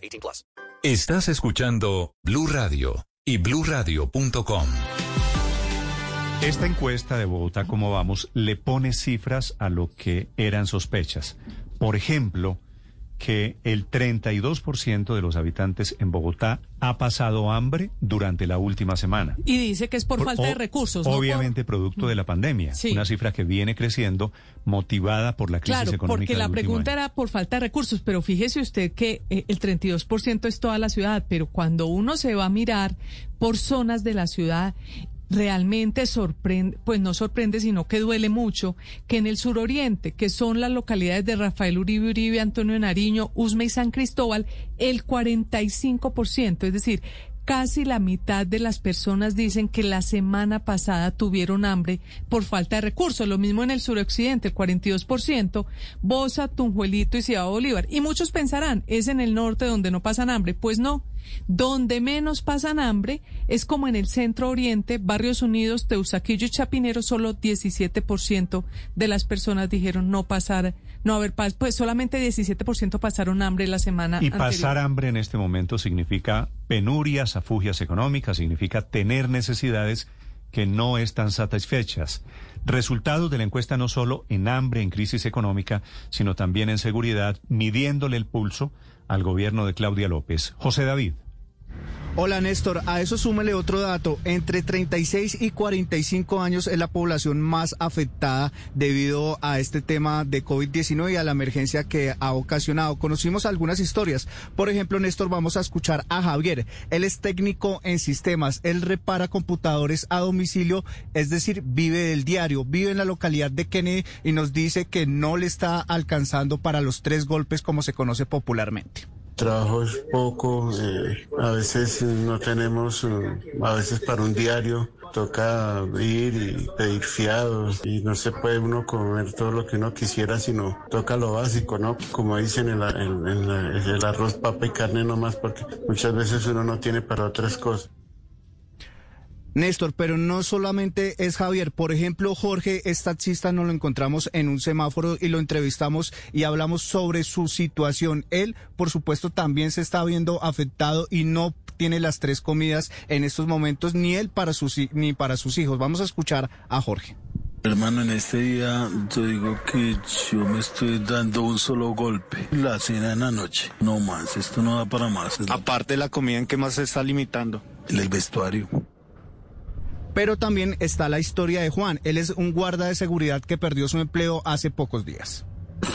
18 plus. Estás escuchando Blue Radio y BlueRadio.com. Esta encuesta de Bogotá, ¿cómo vamos? Le pone cifras a lo que eran sospechas. Por ejemplo, que el 32% de los habitantes en Bogotá ha pasado hambre durante la última semana. Y dice que es por, falta de recursos. no Obviamente producto de la pandemia. Sí. Una cifra que viene creciendo motivada por la crisis Claro, económica. porque la pregunta año. era por falta de recursos, pero fíjese usted que eh, el 32% es toda la ciudad, pero cuando uno se va a mirar por zonas de la ciudad, realmente sorprende, pues no sorprende, sino que duele mucho que en el suroriente, que son las localidades de Rafael Uribe Uribe, Antonio Nariño, Usme y San Cristóbal, el 45%, es decir, Casi la mitad de las personas dicen que la semana pasada tuvieron hambre por falta de recursos. Lo mismo en el suroccidente, el 42%, Bosa, Tunjuelito y Ciudad Bolívar. Y muchos pensarán, es en el norte donde no pasan hambre. Pues no. Donde menos pasan hambre es como en el centro oriente, Barrios Unidos, Teusaquillo y Chapinero, solo 17% de las personas dijeron no pasar, no haber paz. Pues solamente 17% pasaron hambre la semana Y anterior. pasar hambre en este momento significa penurias, afugias económicas, significa tener necesidades que no están satisfechas. Resultados de la encuesta no solo en hambre, en crisis económica, sino también en seguridad, midiéndole el pulso al gobierno de Claudia López. José David. Hola Néstor, a eso súmele otro dato. Entre 36 y 45 años es la población más afectada debido a este tema de COVID-19 y a la emergencia que ha ocasionado. Conocimos algunas historias. Por ejemplo, Néstor, vamos a escuchar a Javier. Él es técnico en sistemas. Él repara computadores a domicilio, es decir, vive del diario. Vive en la localidad de Kennedy y nos dice que no le está alcanzando para los tres golpes como se conoce popularmente. Trabajo es poco, eh, a veces no tenemos, eh, a veces para un diario toca ir y pedir fiados y no se puede uno comer todo lo que uno quisiera, sino toca lo básico, ¿no? Como dicen, el, el- arroz, papa y carne nomás, porque muchas veces uno no tiene para otras cosas. Néstor, pero no solamente es Javier. Por ejemplo, Jorge es taxista, nos lo encontramos en un semáforo y lo entrevistamos y hablamos sobre su situación. Él, por supuesto, también se está viendo afectado y no tiene las tres comidas en estos momentos, ni él para sus, ni para sus hijos. Vamos a escuchar a Jorge. Hermano, en este día yo digo que yo me estoy dando un solo golpe. La cena en la noche. No más, esto no da para más. Aparte de la comida, ¿en qué más se está limitando? el, el vestuario. Pero también está la historia de Juan. Él es un guarda de seguridad que perdió su empleo hace pocos días.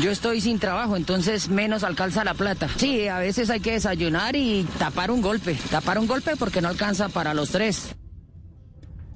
Yo estoy sin trabajo, entonces menos alcanza la plata. Sí, a veces hay que desayunar y tapar un golpe. Tapar un golpe porque no alcanza para los tres.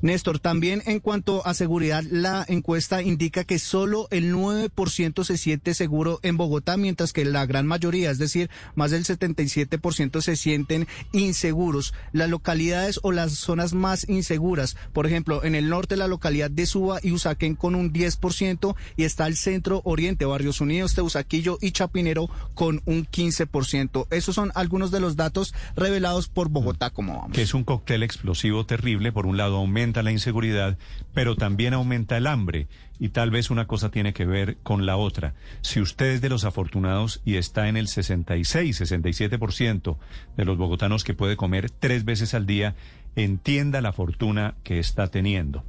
Néstor, también en cuanto a seguridad, la encuesta indica que solo el 9% se siente seguro en Bogotá, mientras que la gran mayoría, es decir, más del 77% se sienten inseguros. Las localidades o las zonas más inseguras, por ejemplo, en el norte la localidad de Suba y Usaquén con un 10% y está el centro oriente, Barrios Unidos, Teusaquillo y Chapinero con un 15%. Esos son algunos de los datos revelados por Bogotá, como vamos. que es un cóctel explosivo terrible. Por un lado aumenta la inseguridad, pero también aumenta el hambre. Y tal vez una cosa tiene que ver con la otra. Si usted es de los afortunados y está en el 66, 67% de los bogotanos que puede comer tres veces al día, entienda la fortuna que está teniendo.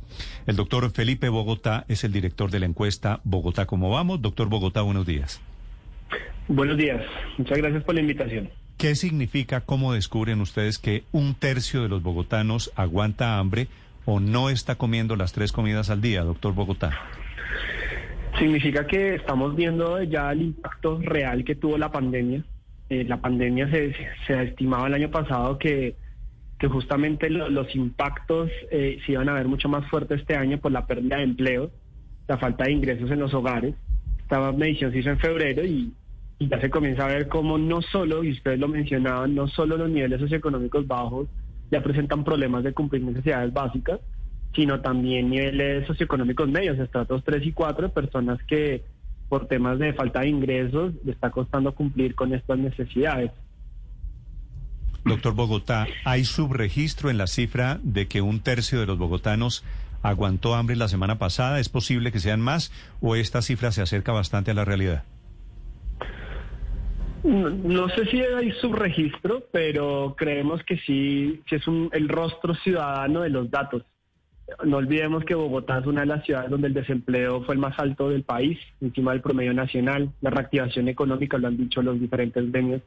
El doctor Felipe Bogotá es el director de la encuesta Bogotá, ¿cómo vamos? Doctor Bogotá, buenos días. Buenos días, muchas gracias por la invitación. ¿Qué significa, cómo descubren ustedes que un tercio de los bogotanos aguanta hambre o no está comiendo las tres comidas al día, doctor Bogotá? Significa que estamos viendo ya el impacto real que tuvo la pandemia. Eh, la pandemia se, se estimaba el año pasado que, que justamente lo- los impactos eh, se iban a ver mucho más fuertes este año por la pérdida de empleo, la falta de ingresos en los hogares. Esta medición se hizo en febrero y, y ya se comienza a ver cómo no solo, y ustedes lo mencionaban, no solo los niveles socioeconómicos bajos ya presentan problemas de cumplir necesidades básicas, sino también niveles socioeconómicos medios, estratos 3 y 4, personas que por temas de falta de ingresos le está costando cumplir con estas necesidades. Doctor Bogotá, ¿hay subregistro en la cifra de que un tercio de los bogotanos aguantó hambre la semana pasada? ¿Es posible que sean más o esta cifra se acerca bastante a la realidad? No, sé si hay subregistro, pero creemos que sí, sí es un, el rostro ciudadano de los datos. No olvidemos que Bogotá es una de las ciudades donde el desempleo fue el más alto del país, encima del promedio nacional. La reactivación económica, lo han dicho los diferentes gremios,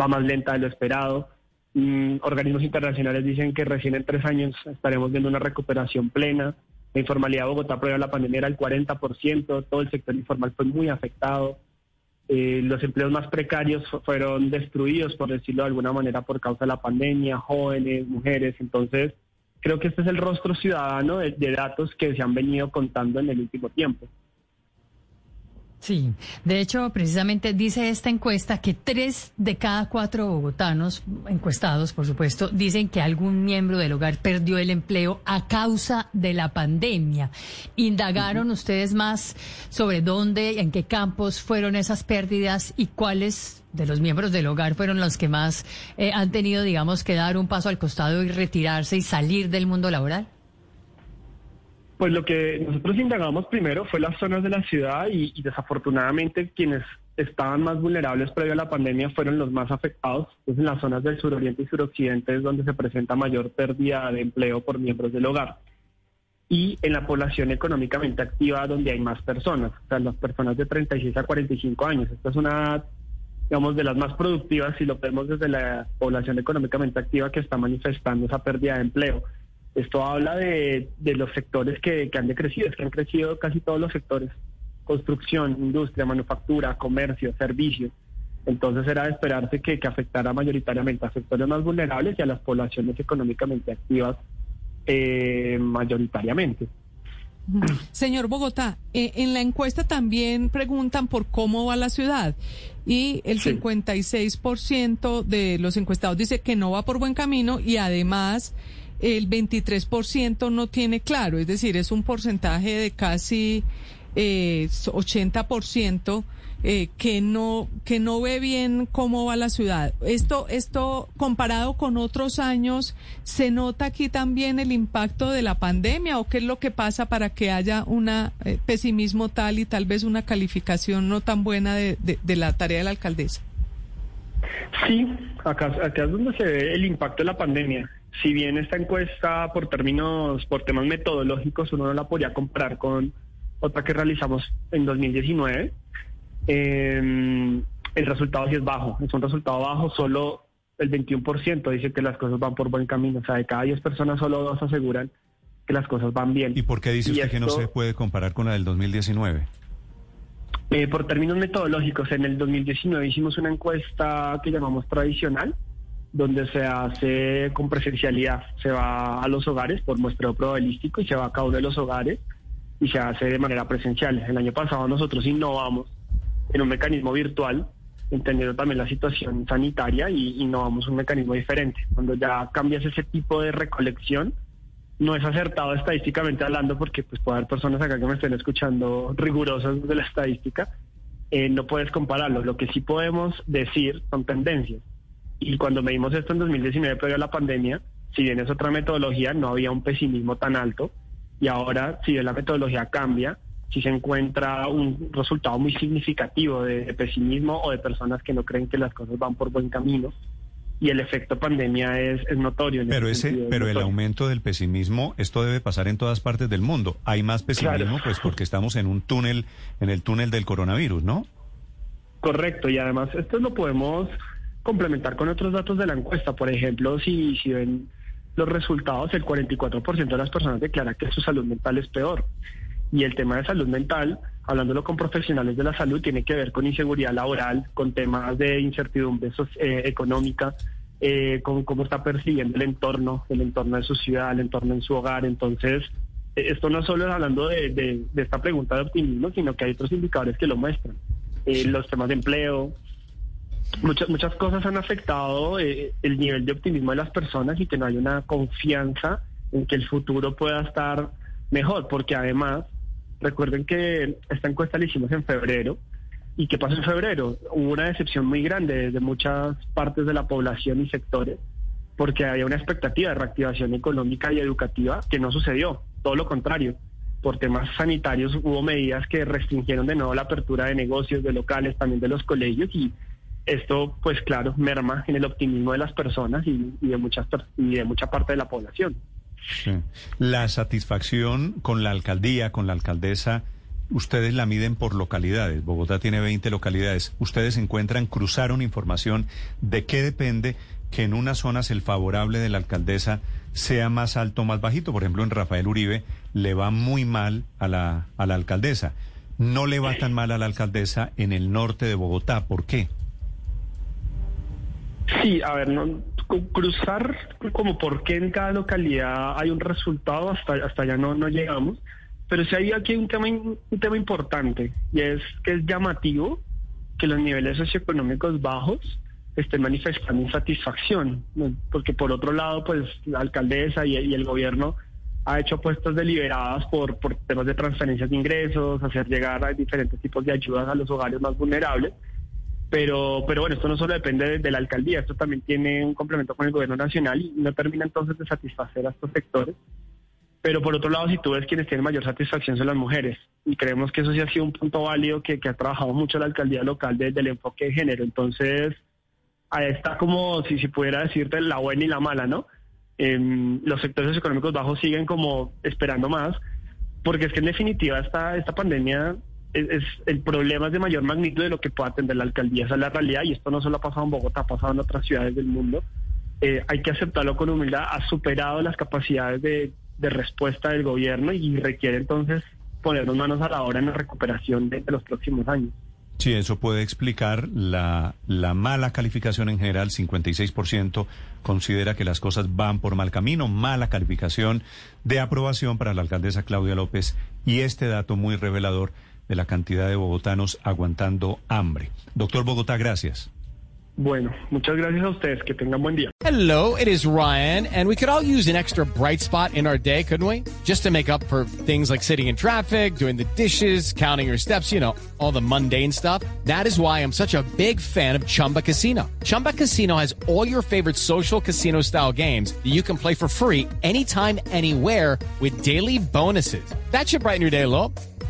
va más lenta de lo esperado. Mm, organismos internacionales dicen que recién en tres años estaremos viendo una recuperación plena. La informalidad de Bogotá previo a la pandemia era el 40%, todo el sector informal fue muy afectado. Eh, los empleos más precarios fu- fueron destruidos, por decirlo de alguna manera, por causa de la pandemia, jóvenes, mujeres. Entonces, creo que este es el rostro ciudadano de, de datos que se han venido contando en el último tiempo. Sí, de hecho, precisamente dice esta encuesta que tres de cada cuatro bogotanos, encuestados por supuesto, dicen que algún miembro del hogar perdió el empleo a causa de la pandemia. ¿Indagaron ustedes más sobre dónde, en qué campos fueron esas pérdidas y cuáles de los miembros del hogar fueron los que más eh, han tenido, digamos, que dar un paso al costado y retirarse y salir del mundo laboral? Pues lo que nosotros indagamos primero fue las zonas de la ciudad y, desafortunadamente quienes estaban más vulnerables previo a la pandemia fueron los más afectados. Entonces en las zonas del suroriente y suroccidente es donde se presenta mayor pérdida de empleo por miembros del hogar. Y en la población económicamente activa donde hay más personas, o sea, las personas de 36 a 45 años. Esta es una, digamos, de las más productivas si lo vemos desde la población económicamente activa que está manifestando esa pérdida de empleo. Esto habla de, de los sectores que, que han decrecido, es que han crecido casi todos los sectores, construcción, industria, manufactura, comercio, servicios. Entonces era de esperarse que, que afectara mayoritariamente a sectores más vulnerables y a las poblaciones económicamente activas eh, mayoritariamente. Señor Bogotá, eh, en la encuesta también preguntan por cómo va la ciudad y el 56% de los encuestados dice que no va por buen camino y además el 23% no tiene claro, es decir, es un porcentaje de casi eh, 80% eh, que no que no ve bien cómo va la ciudad. Esto esto comparado con otros años se nota aquí también el impacto de la pandemia o qué es lo que pasa para que haya un pesimismo tal y tal vez una calificación no tan buena de, de, de la tarea de la alcaldesa. Sí, acá, acá es donde se ve el impacto de la pandemia. Si bien esta encuesta por términos, por temas metodológicos, uno no la podría comparar con otra que realizamos en 2019, eh, el resultado sí es bajo. Es un resultado bajo, solo el 21% dice que las cosas van por buen camino. O sea, de cada 10 personas, solo dos aseguran que las cosas van bien. ¿Y por qué dice Y usted que no se puede comparar con la del 2019? Eh, por términos metodológicos, en el 2019 hicimos una encuesta que llamamos tradicional, donde se hace con presencialidad. Se va a los hogares por muestreo probabilístico y se va a cada uno de los hogares y se hace de manera presencial. El año pasado nosotros innovamos en un mecanismo virtual, entendiendo también la situación sanitaria y innovamos un mecanismo diferente. Cuando ya cambias ese tipo de recolección, no es acertado estadísticamente hablando porque pues puede haber personas acá que me estén escuchando rigurosas de la estadística, eh, no puedes compararlo. Lo que sí podemos decir son tendencias. Y cuando medimos esto en 2019, previo a la pandemia, si bien es otra metodología, no había un pesimismo tan alto. Y ahora, si bien la metodología cambia, si se encuentra un resultado muy significativo de, pesimismo o de personas que no creen que las cosas van por buen camino. Y el efecto pandemia es, es notorio. en Pero ese ese, sentido, es pero el aumento del pesimismo, esto debe pasar en todas partes del mundo. Hay más pesimismo, pues porque estamos en un túnel, en el túnel del coronavirus, ¿no? Correcto, y además esto lo podemos complementar con otros datos de la encuesta. Por ejemplo, si, si ven los resultados, el 44% de las personas declara que su salud mental es peor. Y el tema de salud mental, hablándolo con profesionales de la salud, tiene que ver con inseguridad laboral, con temas de incertidumbre eh, económica, eh, con cómo está percibiendo el entorno, el entorno de su ciudad, el entorno en su hogar. Entonces, eh, esto no solo es hablando de, de- de esta pregunta de optimismo, sino que hay otros indicadores que lo muestran. Eh, Los temas de empleo, muchas muchas cosas han afectado eh, el nivel de optimismo de las personas y que no hay una confianza en que el futuro pueda estar mejor, porque además, recuerden que esta encuesta la hicimos en febrero, ¿y qué pasó en febrero? Hubo una decepción muy grande de muchas partes de la población y sectores, porque había una expectativa de reactivación económica y educativa que no sucedió, todo lo contrario. Por temas sanitarios hubo medidas que restringieron de nuevo la apertura de negocios, de locales, también de los colegios y esto, pues claro, merma en el optimismo de las personas y, y de muchas y de mucha parte de la población. Sí. La satisfacción con la alcaldía, con la alcaldesa, ustedes la miden por localidades. Bogotá tiene 20 localidades. Ustedes encuentran, cruzaron información de qué depende que en unas zonas el favorable de la alcaldesa sea más alto o más bajito. Por ejemplo, en Rafael Uribe le va muy mal a la, a la alcaldesa. No le va tan mal a la alcaldesa en el norte de Bogotá. ¿Por qué? Sí, a ver, no, cruzar como por qué en cada localidad hay un resultado, hasta, hasta allá no, no llegamos. Pero sí hay aquí un tema, un tema importante y es que es llamativo que los niveles socioeconómicos bajos estén manifestando insatisfacción, ¿no? porque por otro lado, pues la alcaldesa y, y el gobierno ha hecho apuestas deliberadas por, por temas de transferencias de ingresos, hacer llegar a diferentes tipos de ayudas a los hogares más vulnerables. Pero, pero bueno, esto no solo depende de, de la alcaldía, esto también tiene un complemento con el gobierno nacional y no termina entonces de satisfacer a estos sectores. Pero por otro lado, si tú ves quienes tienen mayor satisfacción son las mujeres. Y creemos que eso sí ha sido un punto válido que, que ha trabajado mucho la alcaldía local desde el enfoque de género. Entonces, ahí está como si, si pudiera decirte la buena y la mala, ¿no? Em, los sectores económicos bajos siguen como esperando más, porque es que en definitiva esta, esta pandemia es, el problema es de mayor magnitud de lo que pueda atender la alcaldía, esa es la realidad, y esto no solo ha pasado en Bogotá, ha pasado en otras ciudades del mundo. Eh, hay que aceptarlo con humildad, ha superado las capacidades de, de respuesta del gobierno y requiere entonces ponernos manos a la obra en la recuperación de, de los próximos años. Sí, eso puede explicar la, la mala calificación en general. 56% considera que las cosas van por mal camino. Mala calificación de aprobación para la alcaldesa Claudia López. Y este dato muy revelador de la cantidad de bogotanos aguantando hambre. Doctor Bogotá, gracias. Bueno, muchas gracias a ustedes, que tengan buen día. Hello, it is Ryan, and we could all use an extra bright spot in our day, couldn't we? Just to make up for things like sitting in traffic, doing the dishes, counting your steps, you know, all the mundane stuff. That is why I'm such a big fan of Chumba Casino. Chumba Casino has all your favorite social casino style games that you can play for free anytime, anywhere with daily bonuses. That should brighten your day a little.